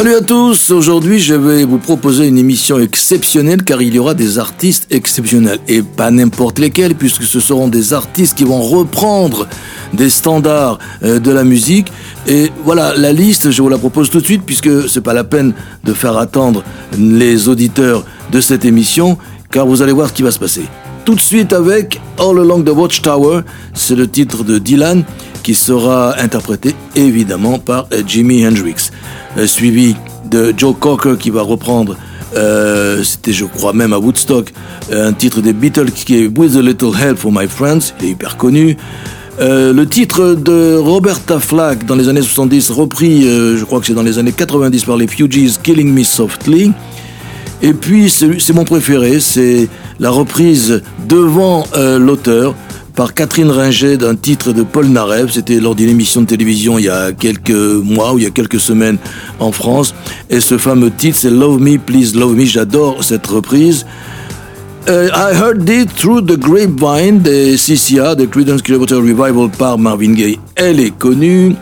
Salut à tous, aujourd'hui je vais vous proposer une émission exceptionnelle car il y aura des artistes exceptionnels. Et pas n'importe lesquels puisque ce seront des artistes qui vont reprendre des standards euh, de la musique. Et voilà la liste je vous la propose tout de suite puisque c'est pas la peine de faire attendre les auditeurs de cette émission car vous allez voir ce qui va se passer. Tout de suite avec All Along the Watchtower, c'est le titre de Dylan qui sera interprété évidemment par euh, Jimi Hendrix. Euh, suivi de Joe Cocker qui va reprendre, euh, c'était je crois même à Woodstock, un titre des Beatles qui est With a Little Help for My Friends, il est hyper connu. le titre de Roberta Flack dans les années 70, repris, je crois que c'est dans les années 90 par les Fugees, Killing Me Softly. Et puis, c'est mon préféré, c'est la reprise devant l'auteur par Catherine Ringer d'un titre de Paul Narev. C'était lors d'une émission de télévision il y a quelques mois ou il y a quelques semaines en France. Et ce fameux titre, c'est Love Me, Please Love Me. J'adore cette reprise. Euh, I Heard It Through the Grapevine des CCA, de Creedence Clearwater Revival par Marvin Gaye. Elle est connue.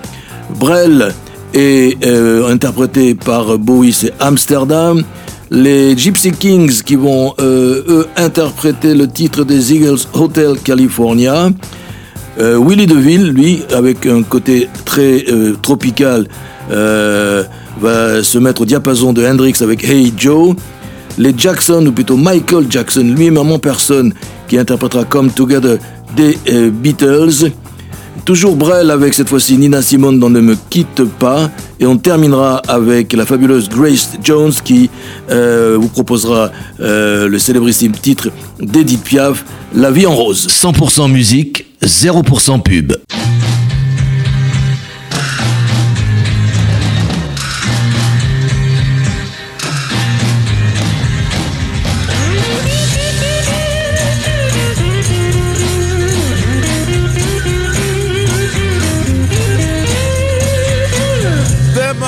Brel est euh, interprété par Bowie, c'est Amsterdam les Gypsy Kings qui vont euh, eux interpréter le titre des Eagles Hotel California. Euh, Willie DeVille, lui, avec un côté très euh, tropical, va se mettre au diapason de Hendrix avec Hey Joe. Les Jackson, ou plutôt Michael Jackson, lui-même en personne, qui interprétera Come Together des Beatles. Toujours Brel avec cette fois-ci Nina Simone dans Ne me quitte pas. Et on terminera avec la fabuleuse Grace Jones qui euh, vous proposera euh, le célébrissime titre d'Edith Piaf, La vie en rose. 100% musique, 0% pub.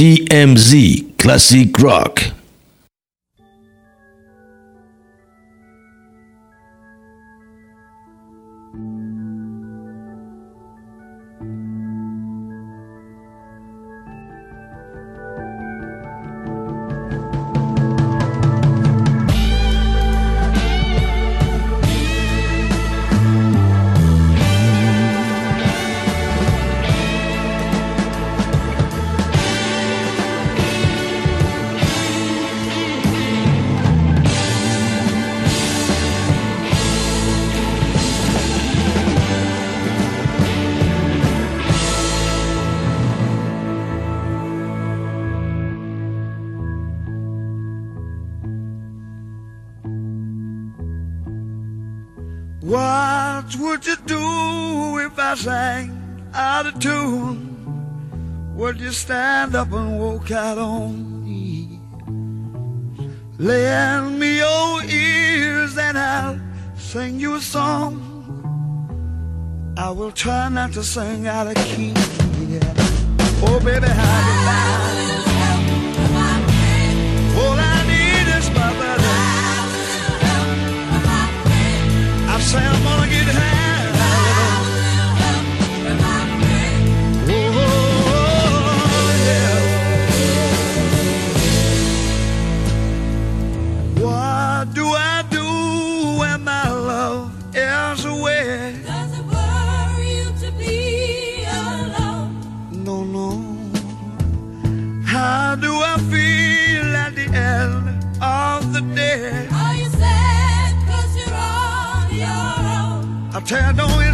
DMZ Classic Rock. Lend me your ears and I'll sing you a song. I will try not to sing out of key. Yeah. Oh, baby, how do I help? All I need is somebody. How do I help? I've said. I tear no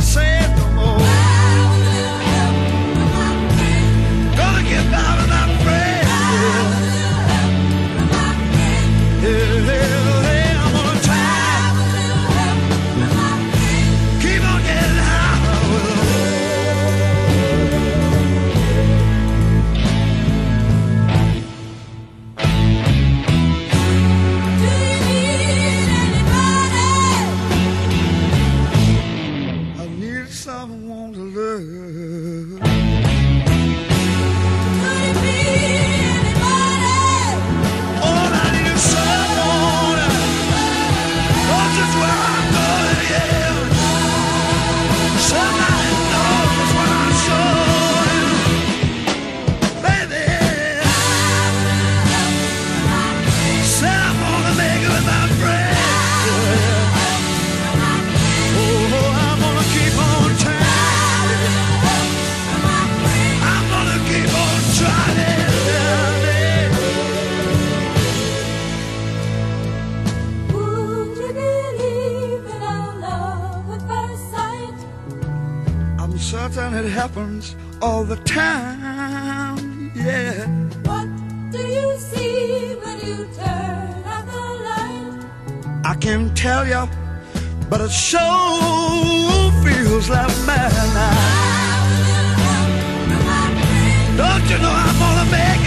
happens all the time. Yeah. What do you see when you turn out the light? I can't tell you, but it so feels like madness. Don't you know I'm gonna make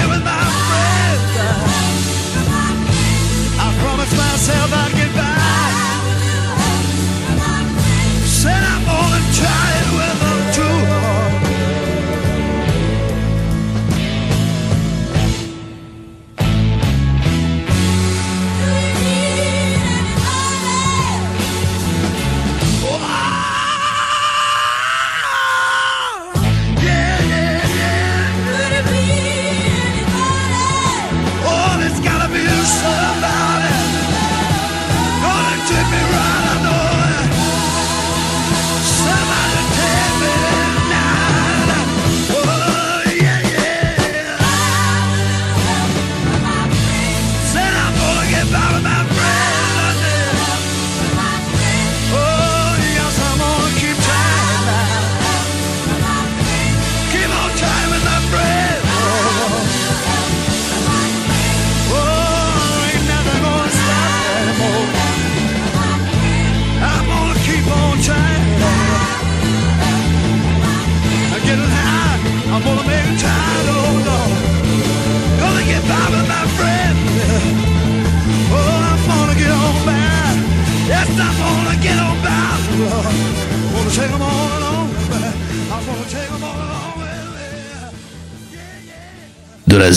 la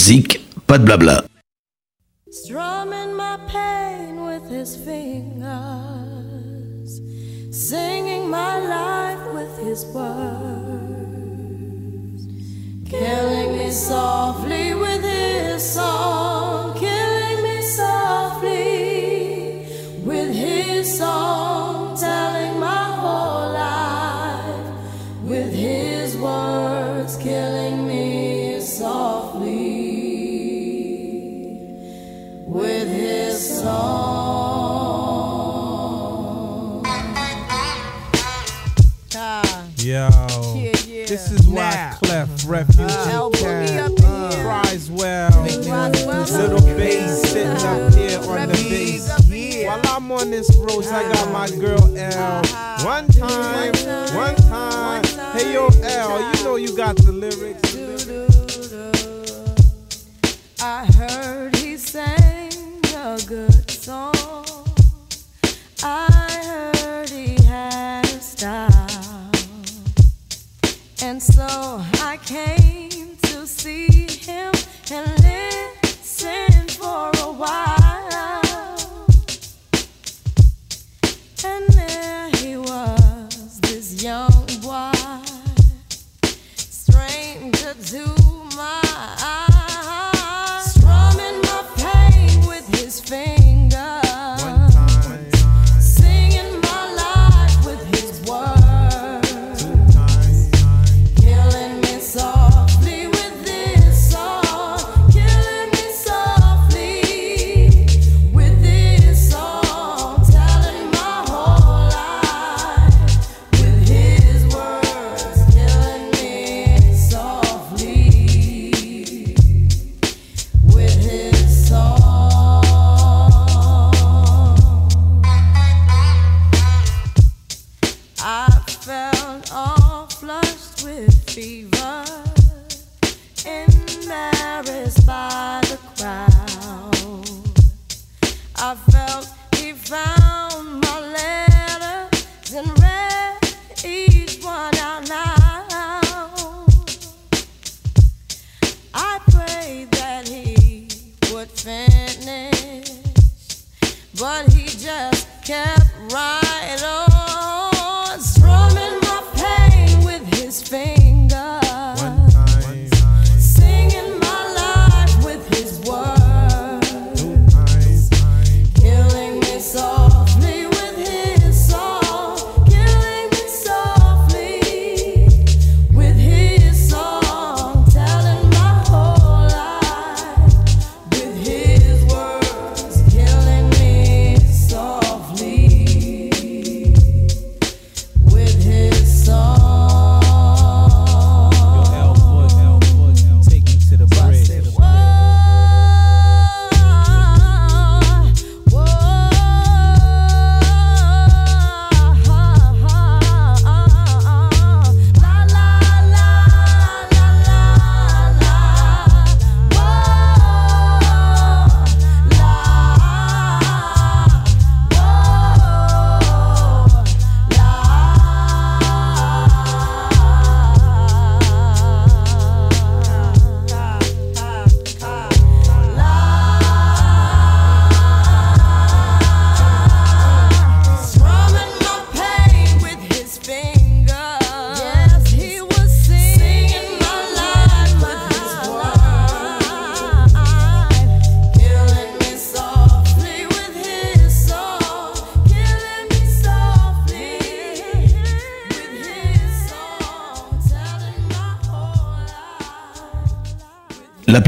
pas de blabla. Strumming my pain with his fingers, singing my life with his words, killing me softly with his song. song. Yo. Yeah, yeah. This is Wyclef Clef Refugee uh, uh, cries well. Little bass sitting up here on the bass. While I'm on this road, I got my girl L. One time, one time. Hey yo, L, you know you got the lyrics. I heard a good song. I heard he had a style, and so I came to see him and listen for a while.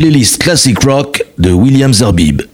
playlist classic rock de William Zerbib.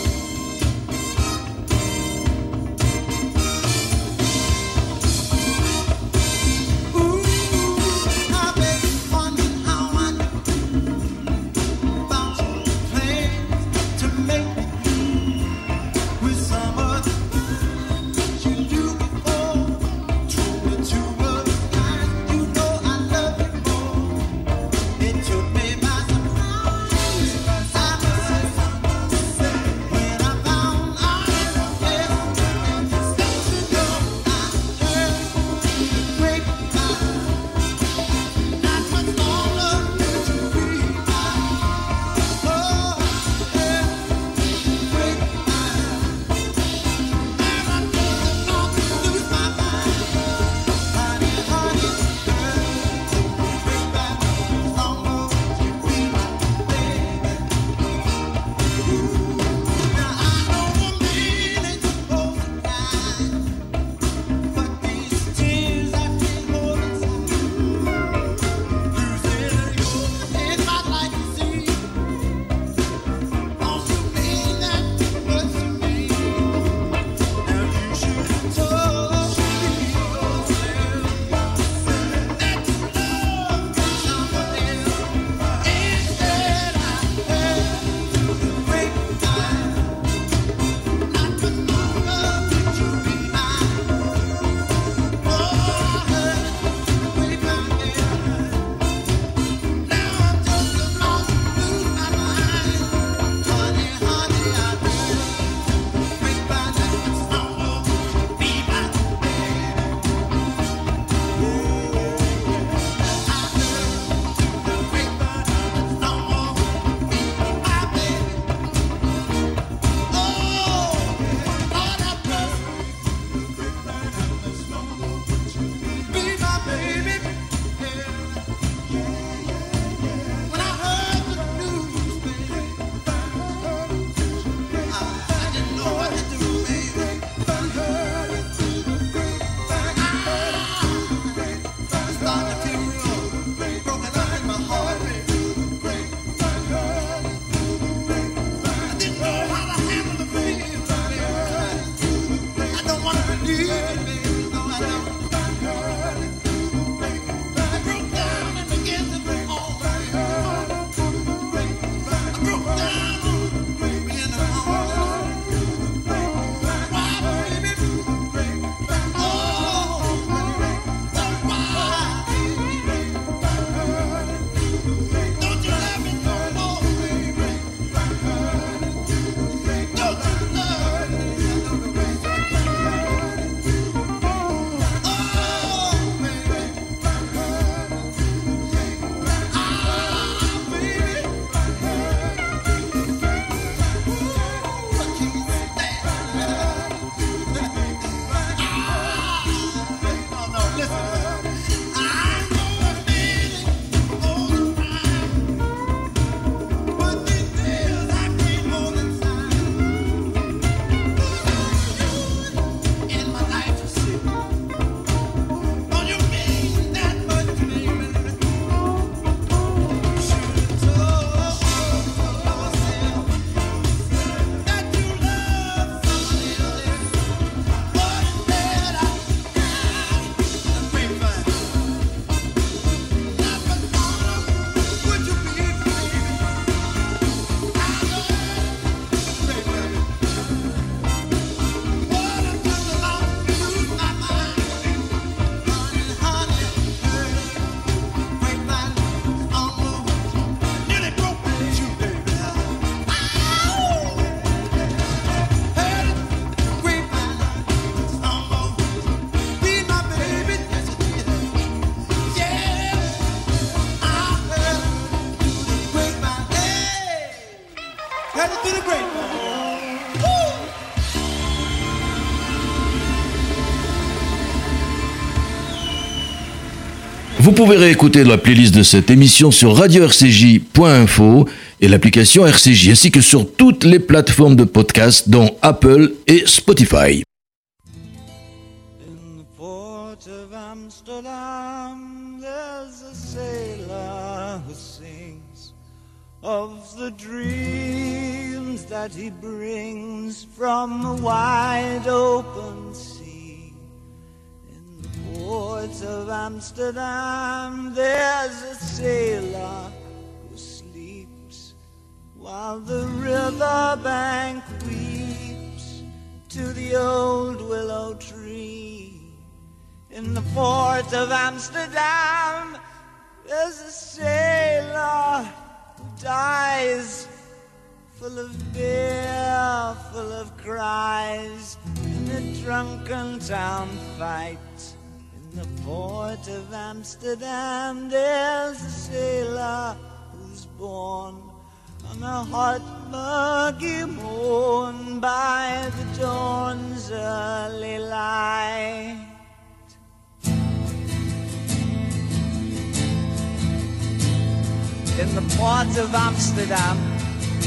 Vous pouvez réécouter la playlist de cette émission sur radio-rcj.info et l'application RCJ, ainsi que sur toutes les plateformes de podcast, dont Apple et Spotify. Of the dreams that he brings from the wide open. In the port of Amsterdam, there's a sailor who sleeps while the river bank weeps to the old willow tree. In the port of Amsterdam, there's a sailor who dies, full of beer, full of cries, in a drunken town fight. In the port of Amsterdam, there's a sailor who's born on a hot muggy morn by the dawn's early light. In the port of Amsterdam,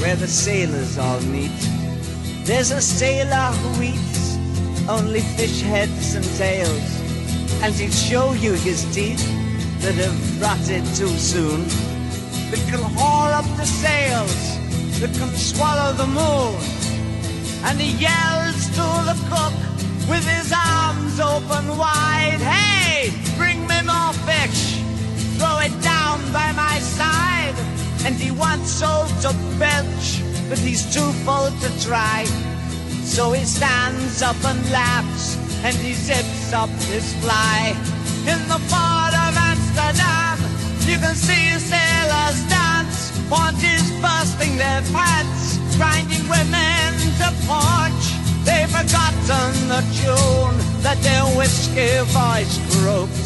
where the sailors all meet, there's a sailor who eats only fish heads and tails, and he'll show you his teeth that have rotted too soon that can haul up the sails, that can swallow the moon. And he yells to the cook with his arms open wide, Hey, bring me more fish, throw it down by my side. And he wants so to belch, but he's too full to try. So he stands up and laughs, and he zips up his fly. In the port of Amsterdam, you can see sailors dance, wanties bursting their pants, grinding women to punch. They've forgotten the tune that their whiskey voice croaked,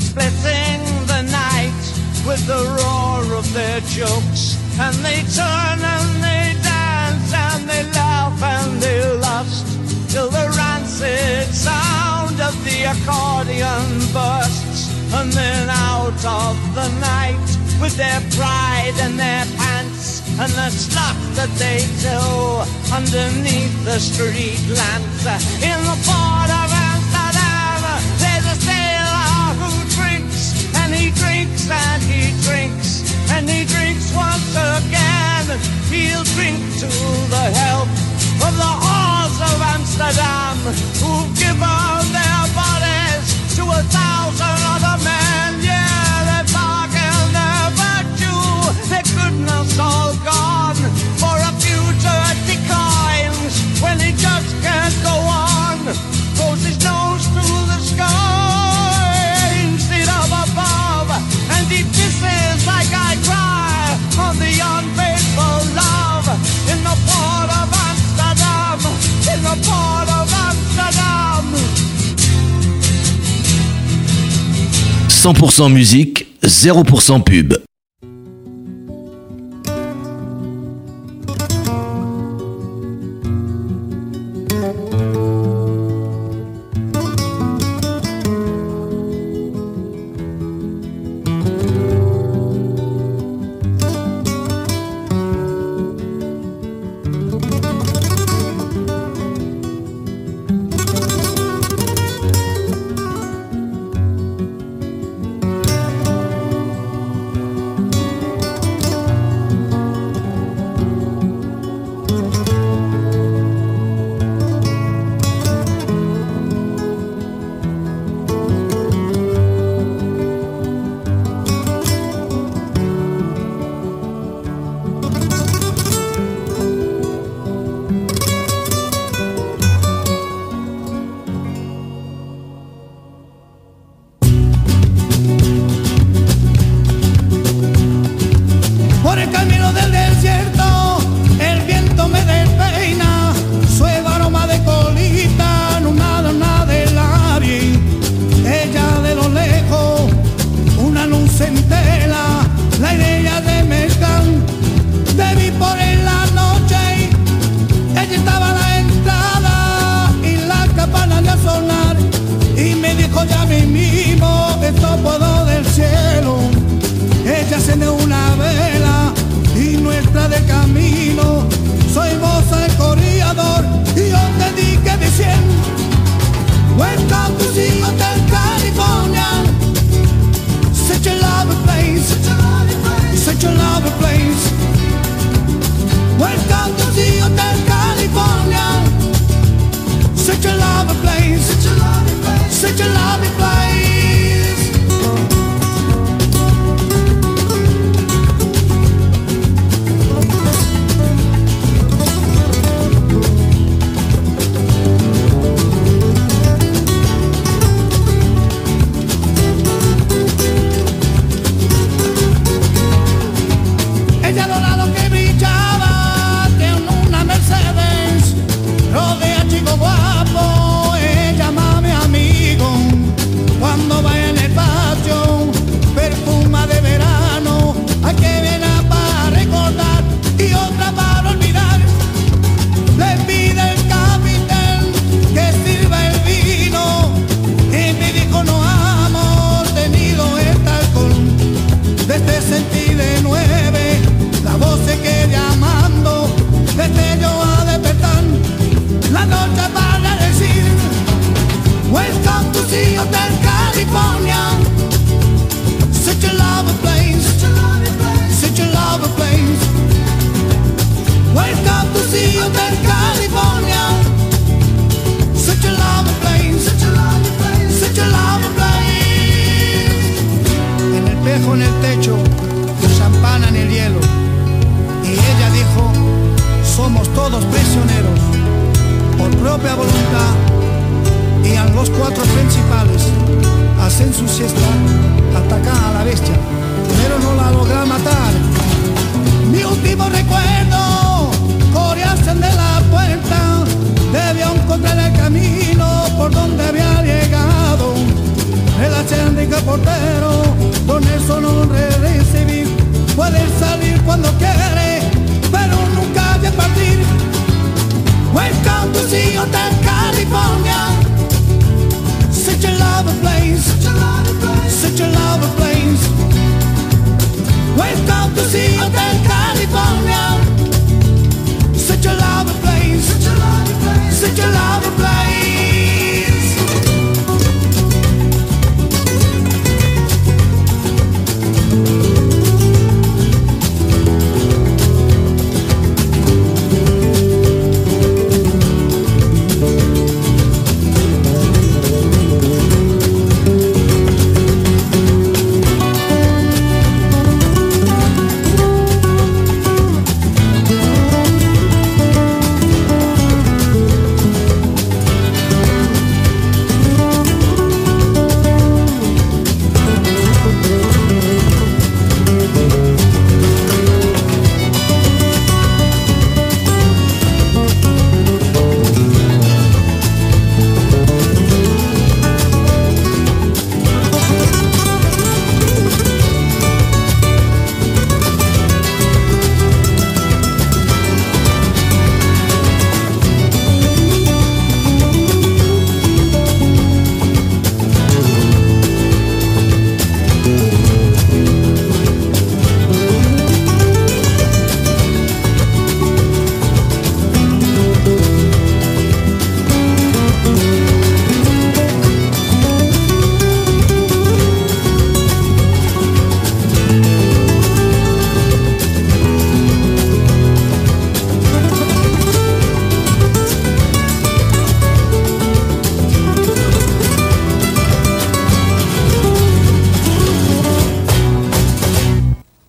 splitting the night with the roar of their jokes. And they turn and they dance and they laugh and they lust till the rancid sound of the accordion bursts. And then out of the night with their pride and their pants and the stuff that they do underneath the street lamps. In the port of Amsterdam, there's a sailor who drinks and he drinks and he drinks and he drinks once again. He'll drink to the health of the of Amsterdam who've given their bodies to a thousand other men. Yeah, 100% musique, 0% pub. Welcome to Sea Hotel California.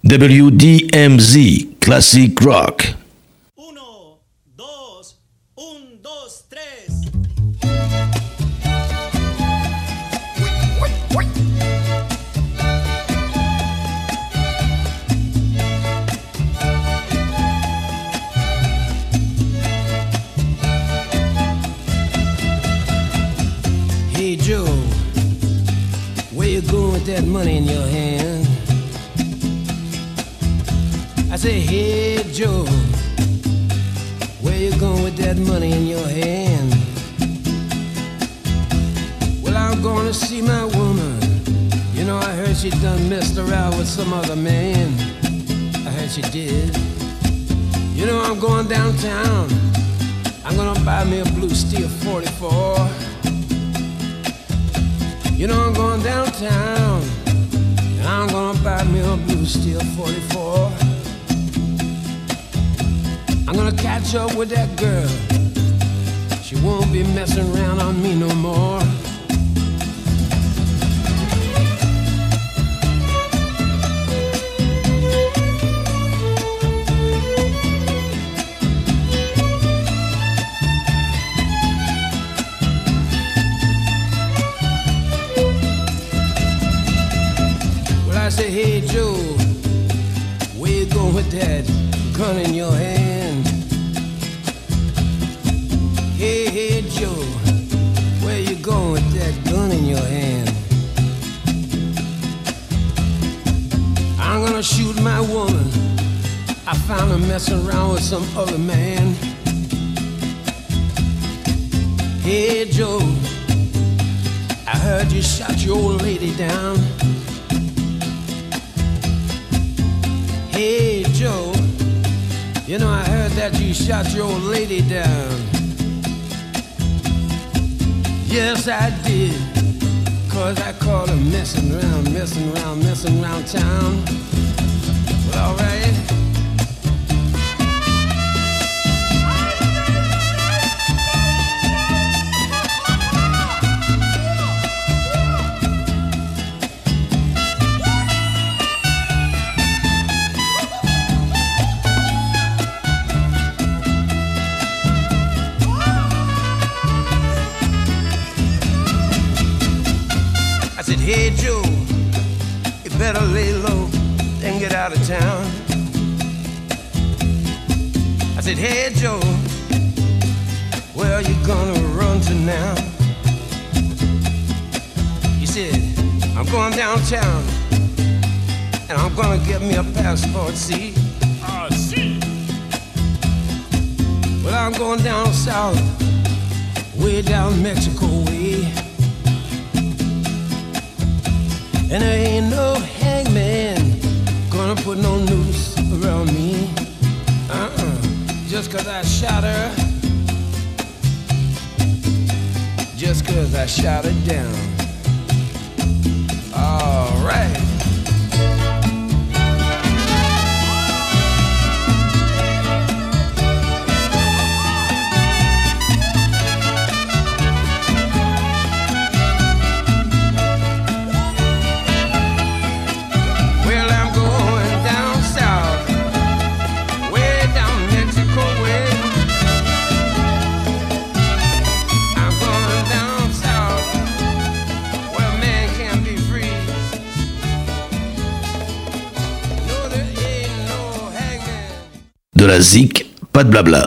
WDMZ Classic Rock. Uno, dos, un, dos, tres. Hey Joe, where you going with that money in your hand? say, hey Joe, where you going with that money in your hand? Well, I'm gonna see my woman. You know, I heard she done messed around with some other man. I heard she did. You know, I'm going downtown. I'm gonna buy me a blue steel 44. You know, I'm going downtown. I'm gonna buy me a blue steel 44. I'm gonna catch up with that girl. She won't be messing around on me no more. Well, I said, hey, Joe, where you going with that gun in your hand? Joe, where you going with that gun in your hand? I'm gonna shoot my woman. I found her messing around with some other man. Hey, Joe, I heard you shot your old lady down. Hey, Joe, you know, I heard that you shot your old lady down. Yes, I did. Cause I caught her messing around, messing around, messing around town. Well, alright. Joe, where are you gonna run to now? He said, I'm going downtown and I'm gonna get me a passport, see? Ah, see. Well, I'm going down south, way down Mexico way. And there ain't no hangman gonna put no noose around me. Just cause I shot her. Just cause I shot her down. pas de blabla.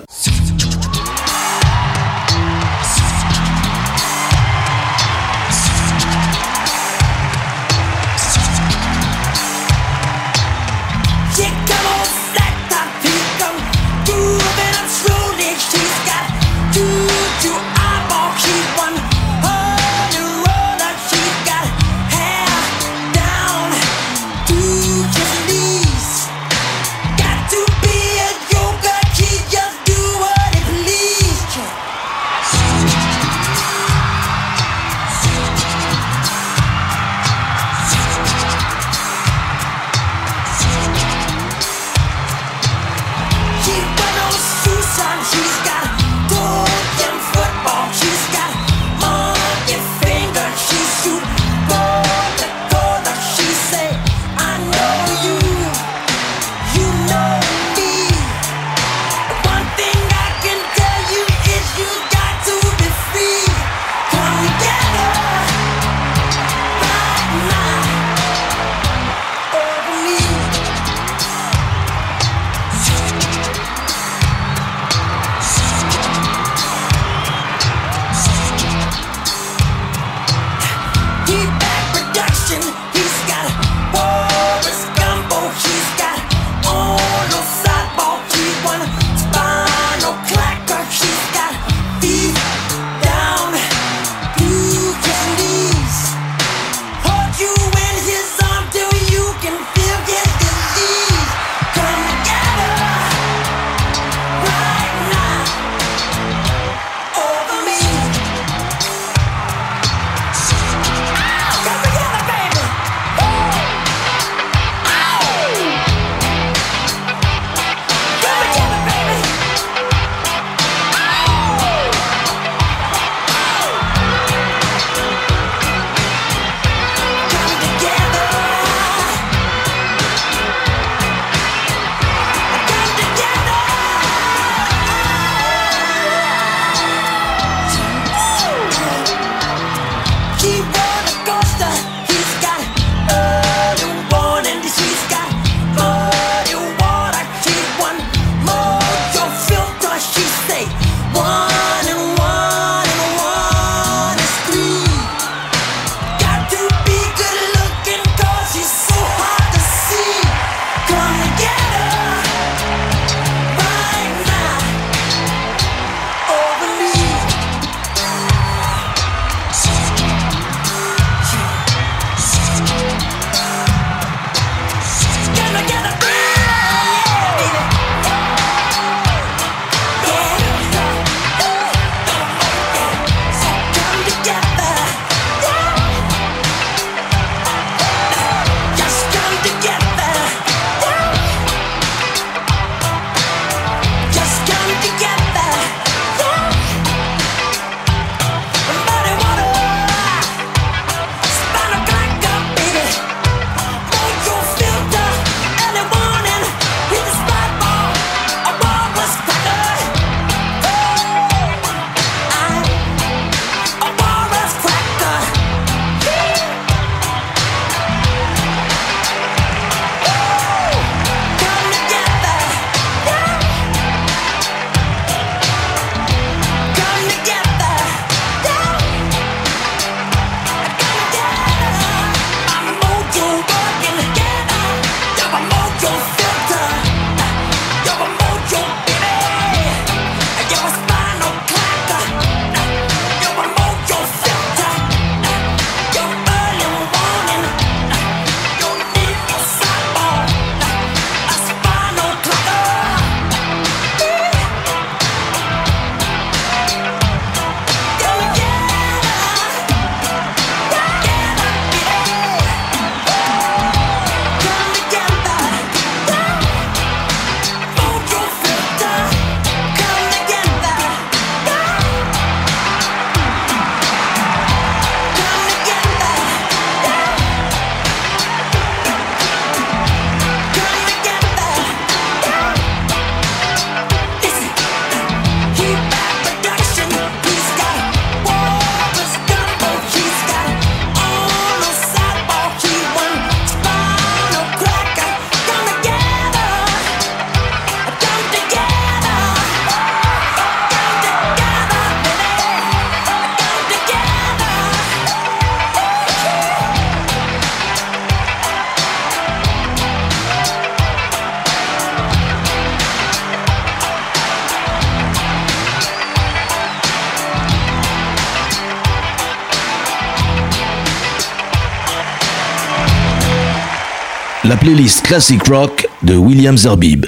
Playlist Classic Rock de William Zerbib.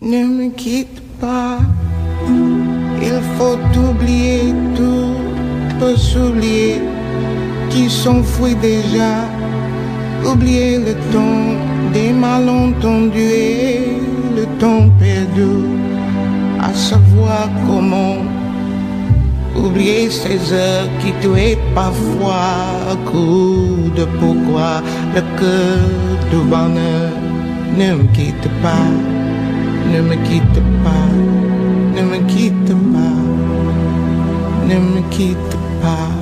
Ne me quitte pas, il faut oublier tout, peut s'oublier qui s'enfuit déjà, oublier le temps des malentendus et le temps perdu, à savoir comment oublier ces heures qui tuaient parfois, coup de pourquoi le cœur du bonheur ne me quitte pas. Ne me quitte pas, ne me quitte pas, ne me quitte pas.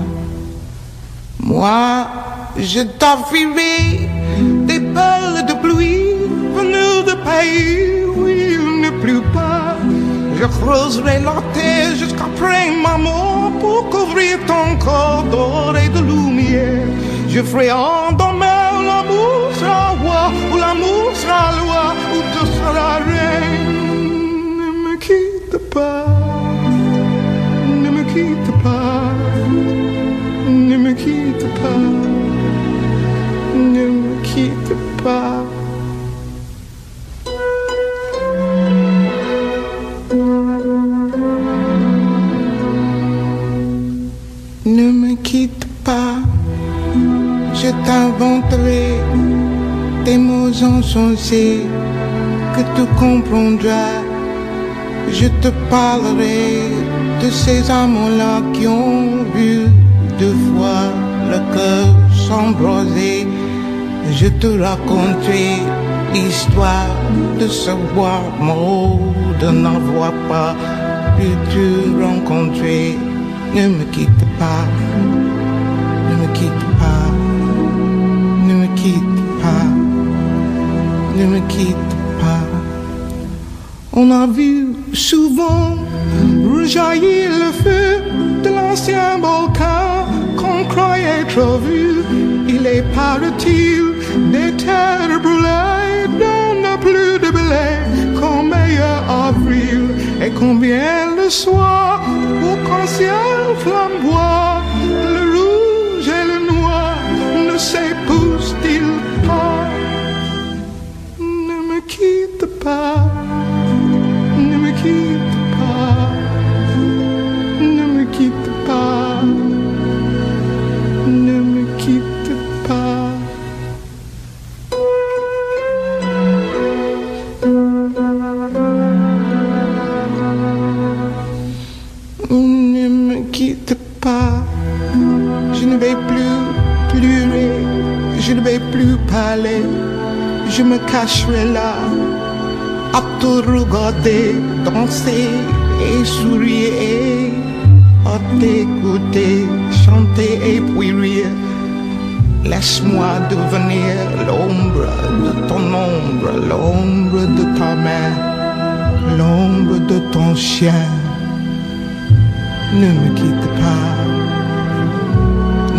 Moi, je t'offrirai des perles de pluie venues de pays où il ne pleut pas. Je creuserai la terre jusqu'après ma mort pour couvrir ton corps d'or et de lumière. Je ferai endormir l'amour sera ou l'amour sera loi, ou tu seras reine. Ne me quitte pas, ne me quitte pas, ne me quitte pas, ne me quitte pas. Que tu comprendras. Je te parlerai de ces amants-là qui ont vu deux fois le cœur s'embraser. Je te raconterai l'histoire de bois mort, de n'avoir pas pu te rencontrer. Ne me quitte pas, ne me quitte pas, ne me quitte pas. On a vu souvent rejaillir le feu de l'ancien volcan qu'on croyait trop vu. Il est paraît-il des terres brûlées donne plus de blé qu'en meilleur avril. Et combien le soir, au qu'en ciel flamboie, là à te regarder danser et sourire, à t'écouter chanter et puis rire. Laisse-moi devenir l'ombre de ton ombre, l'ombre de ta main, l'ombre de ton chien. Ne me quitte pas,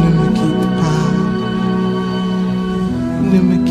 ne me quitte pas, ne me quitte pas,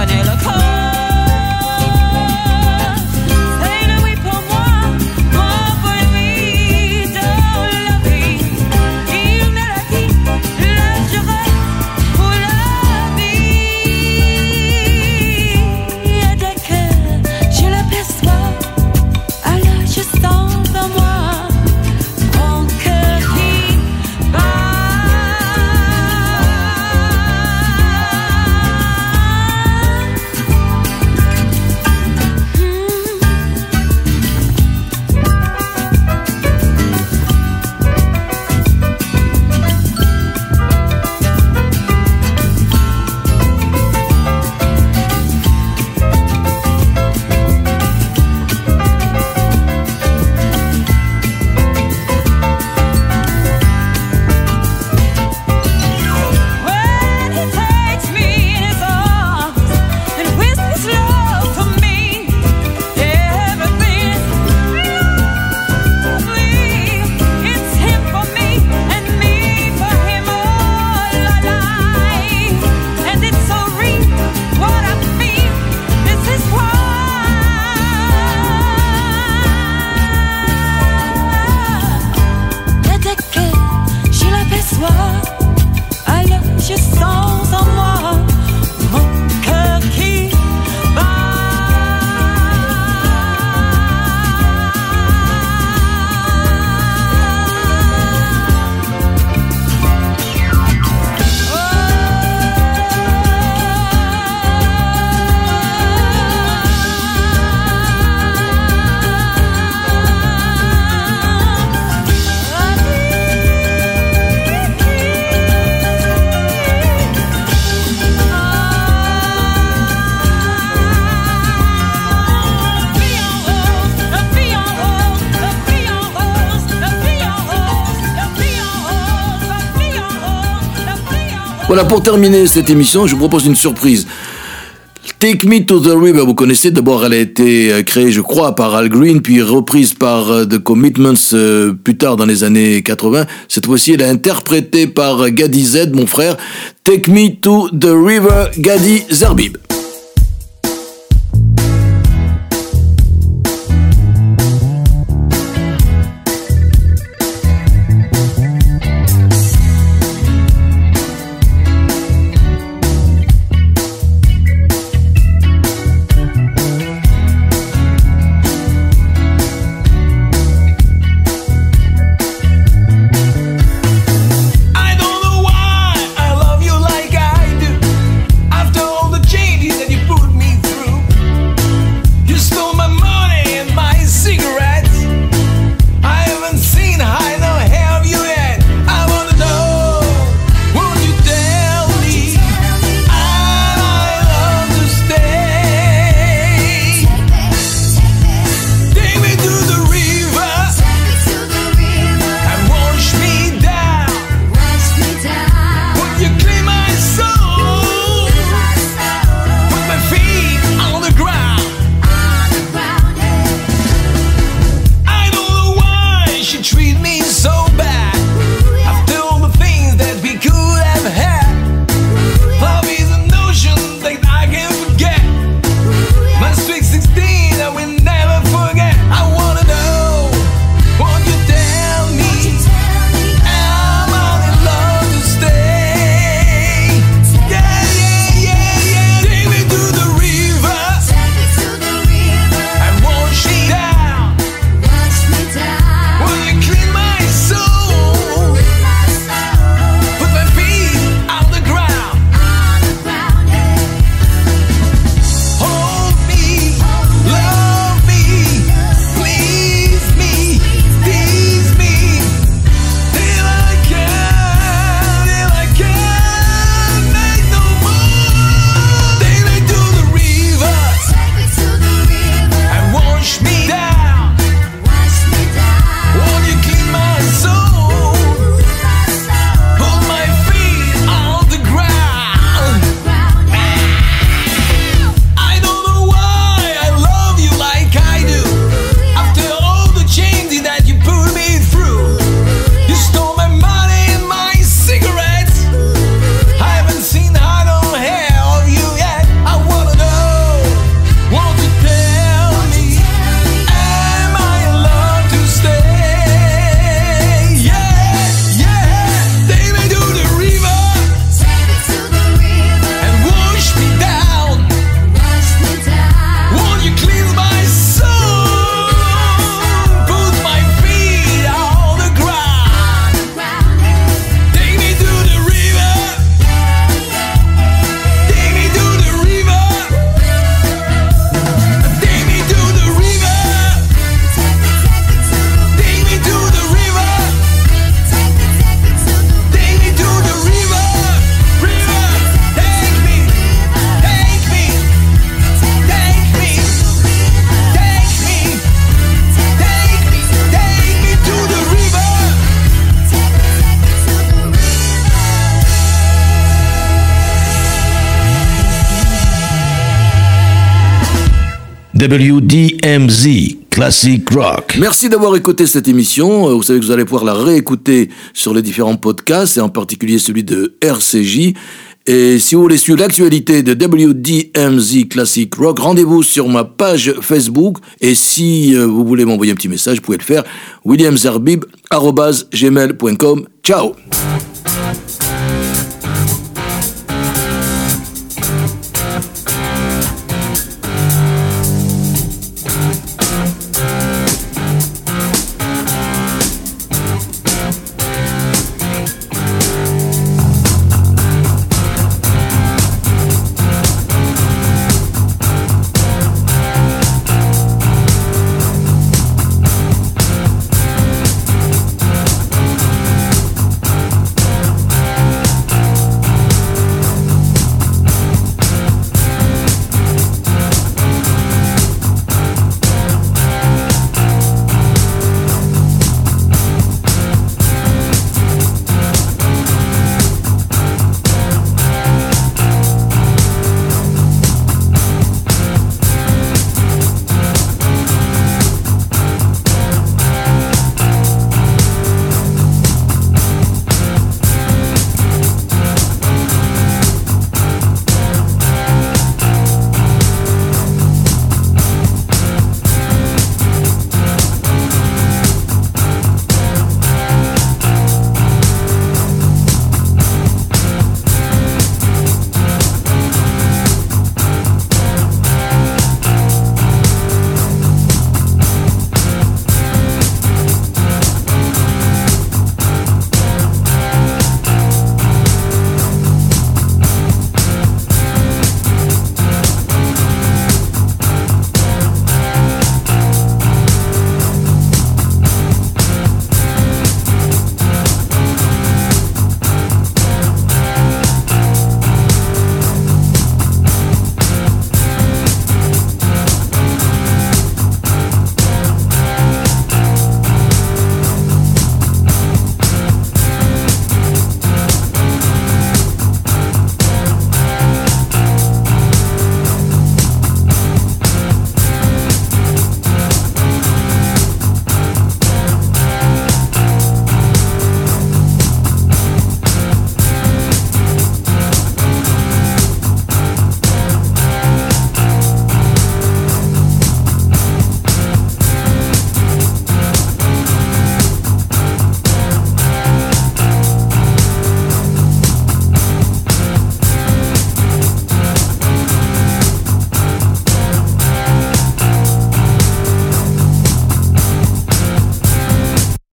vanilla cold. Voilà, pour terminer cette émission, je vous propose une surprise. Take Me to the River, vous connaissez, d'abord elle a été euh, créée je crois par Al Green, puis reprise par euh, The Commitments euh, plus tard dans les années 80. Cette fois-ci elle est interprétée par Gadi Z, mon frère. Take Me to the River, Gadi Zerbib. WDMZ Classic Rock. Merci d'avoir écouté cette émission. Euh, vous savez que vous allez pouvoir la réécouter sur les différents podcasts et en particulier celui de RCJ. Et si vous voulez suivre l'actualité de WDMZ Classic Rock, rendez-vous sur ma page Facebook. Et si euh, vous voulez m'envoyer un petit message, vous pouvez le faire. williamzarbib.gmail.com Ciao